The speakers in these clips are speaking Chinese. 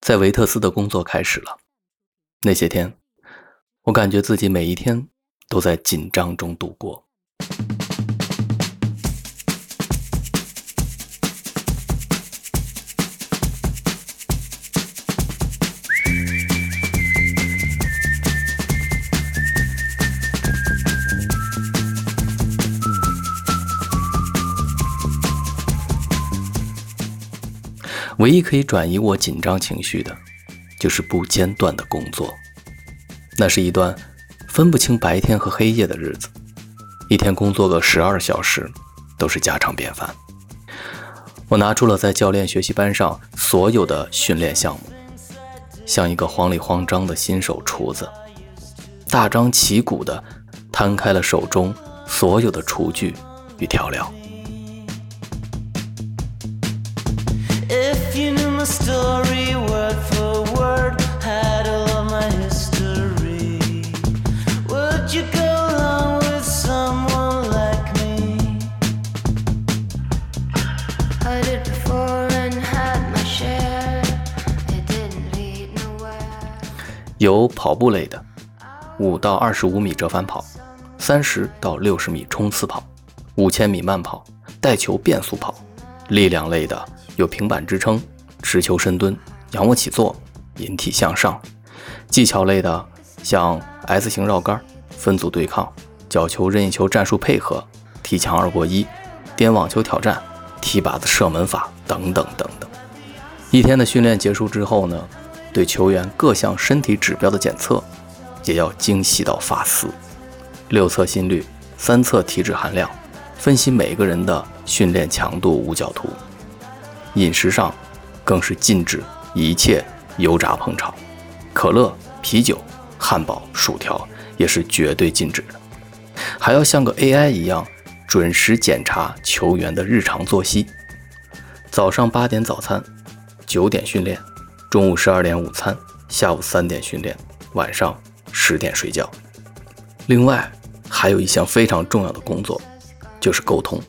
在维特斯的工作开始了。那些天，我感觉自己每一天都在紧张中度过。唯一可以转移我紧张情绪的，就是不间断的工作。那是一段分不清白天和黑夜的日子，一天工作个十二小时都是家常便饭。我拿出了在教练学习班上所有的训练项目，像一个慌里慌张的新手厨子，大张旗鼓地摊开了手中所有的厨具与调料。有跑步类的，五到二十五米折返跑，三十到六十米冲刺跑，五千米慢跑，带球变速跑；力量类的有平板支撑、持球深蹲、仰卧起坐、引体向上；技巧类的像 S 型绕杆、分组对抗、角球任意球战术配合、踢墙二过一、颠网球挑战、踢靶子射门法等等等等。一天的训练结束之后呢？对球员各项身体指标的检测，也要精细到发丝。六测心率，三测体脂含量，分析每个人的训练强度五角图。饮食上，更是禁止一切油炸烹炒，可乐、啤酒、汉堡、薯条也是绝对禁止的。还要像个 AI 一样，准时检查球员的日常作息。早上八点早餐，九点训练。中午十二点午餐，下午三点训练，晚上十点睡觉。另外，还有一项非常重要的工作，就是沟通。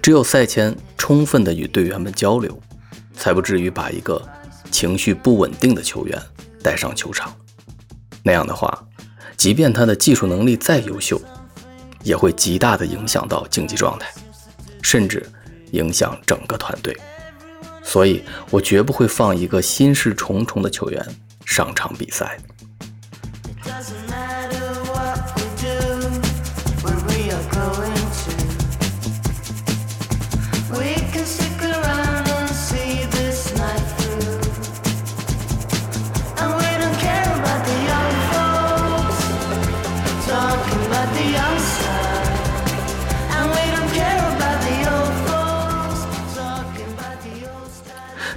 只有赛前充分的与队员们交流，才不至于把一个情绪不稳定的球员带上球场。那样的话，即便他的技术能力再优秀，也会极大的影响到竞技状态，甚至影响整个团队。所以我绝不会放一个心事重重的球员上场比赛。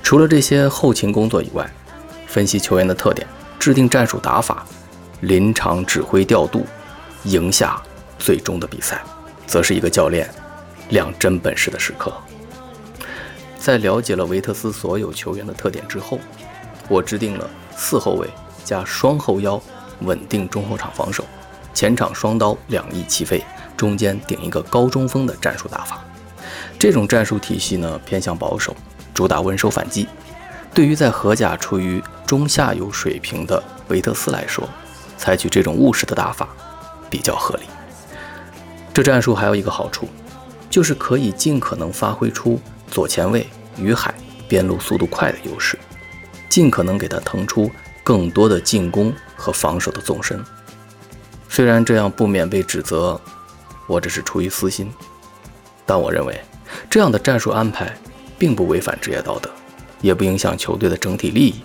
除了这些后勤工作以外，分析球员的特点，制定战术打法，临场指挥调度，赢下最终的比赛，则是一个教练亮真本事的时刻。在了解了维特斯所有球员的特点之后，我制定了四后卫加双后腰，稳定中后场防守，前场双刀两翼齐飞，中间顶一个高中锋的战术打法。这种战术体系呢，偏向保守。主打稳守反击，对于在荷甲处于中下游水平的维特斯来说，采取这种务实的打法比较合理。这战术还有一个好处，就是可以尽可能发挥出左前卫于海边路速度快的优势，尽可能给他腾出更多的进攻和防守的纵深。虽然这样不免被指责我只是出于私心，但我认为这样的战术安排。并不违反职业道德，也不影响球队的整体利益。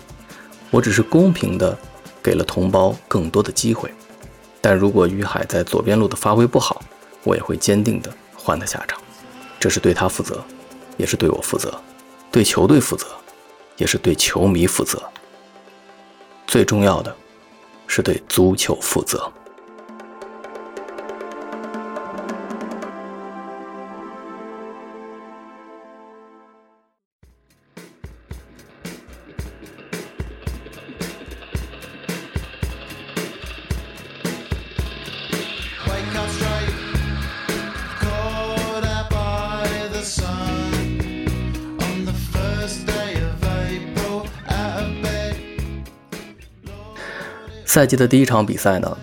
我只是公平的给了同胞更多的机会。但如果于海在左边路的发挥不好，我也会坚定的换他下场。这是对他负责，也是对我负责，对球队负责，也是对球迷负责。最重要的是对足球负责。赛季的第一场比赛呢，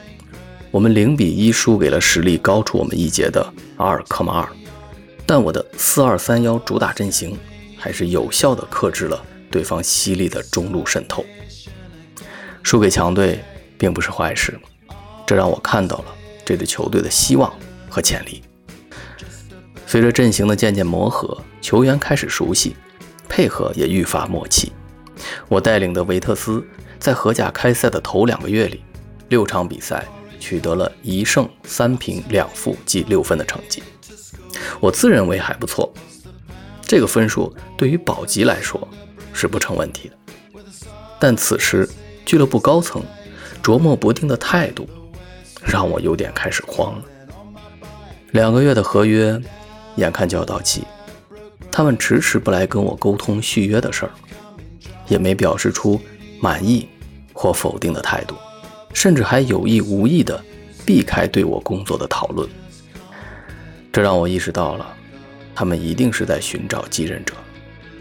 我们零比一输给了实力高出我们一截的阿尔克马尔，但我的四二三幺主打阵型还是有效的克制了对方犀利的中路渗透。输给强队并不是坏事，这让我看到了这支球队的希望和潜力。随着阵型的渐渐磨合，球员开始熟悉，配合也愈发默契。我带领的维特斯在荷甲开赛的头两个月里，六场比赛取得了一胜三平两负，计六分的成绩。我自认为还不错，这个分数对于保级来说是不成问题的。但此时俱乐部高层琢磨不定的态度，让我有点开始慌了。两个月的合约。眼看就要到期，他们迟迟不来跟我沟通续约的事儿，也没表示出满意或否定的态度，甚至还有意无意地避开对我工作的讨论。这让我意识到了，他们一定是在寻找继任者。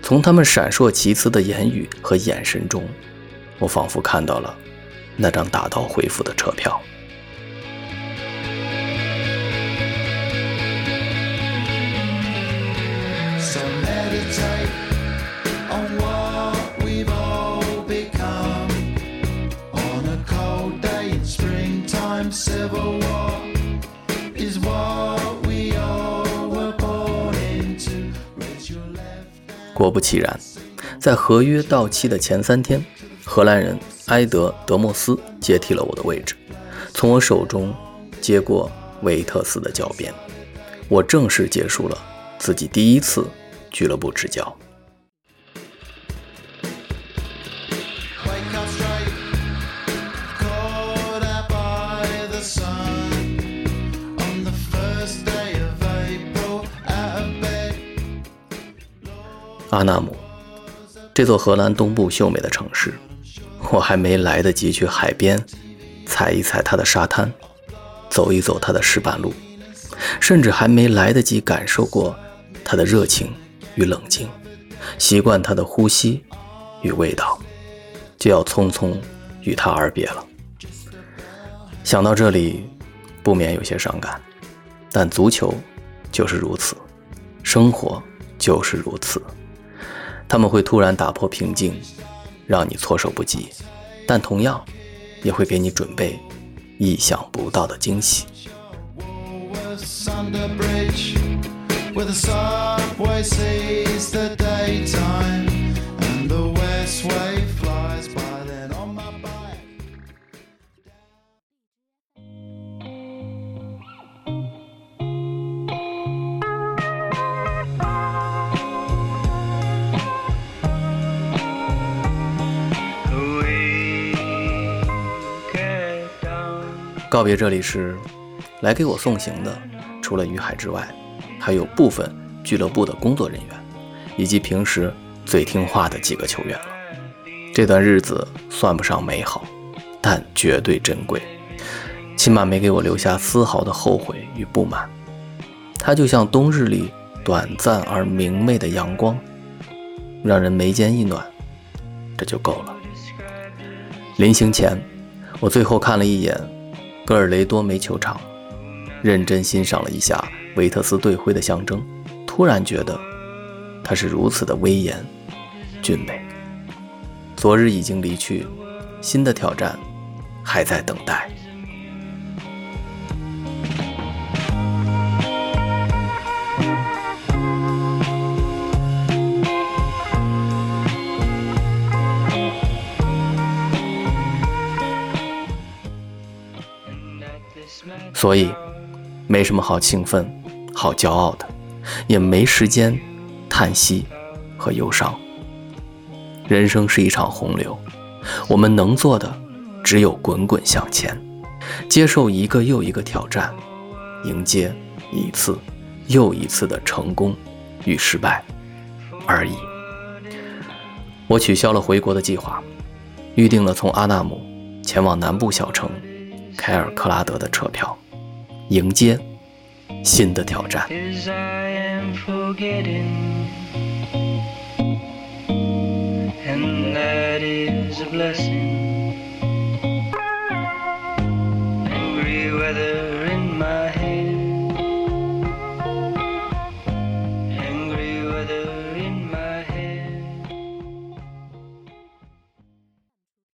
从他们闪烁其词的言语和眼神中，我仿佛看到了那张打道回府的车票。果不其然，在合约到期的前三天，荷兰人埃德德莫斯接替了我的位置，从我手中接过维特斯的教鞭，我正式结束了自己第一次俱乐部执教。阿纳姆，这座荷兰东部秀美的城市，我还没来得及去海边踩一踩它的沙滩，走一走它的石板路，甚至还没来得及感受过它的热情与冷静，习惯他的呼吸与味道，就要匆匆与他而别了。想到这里，不免有些伤感。但足球就是如此，生活就是如此。他们会突然打破平静，让你措手不及，但同样也会给你准备意想不到的惊喜。With the subway sees the daytime and the westway flies by then on my bike。告别这里是来给我送行的，除了于海之外，还有部分俱乐部的工作人员，以及平时最听话的几个球员了。这段日子算不上美好，但绝对珍贵，起码没给我留下丝毫的后悔与不满。它就像冬日里短暂而明媚的阳光，让人眉间一暖，这就够了。临行前，我最后看了一眼。格尔雷多梅球场，认真欣赏了一下维特斯队徽的象征，突然觉得它是如此的威严、俊美。昨日已经离去，新的挑战还在等待。所以，没什么好兴奋、好骄傲的，也没时间叹息和忧伤。人生是一场洪流，我们能做的只有滚滚向前，接受一个又一个挑战，迎接一次又一次的成功与失败而已。我取消了回国的计划，预定了从阿纳姆前往南部小城凯尔克拉德的车票。迎接新的挑战。And that is a blessing.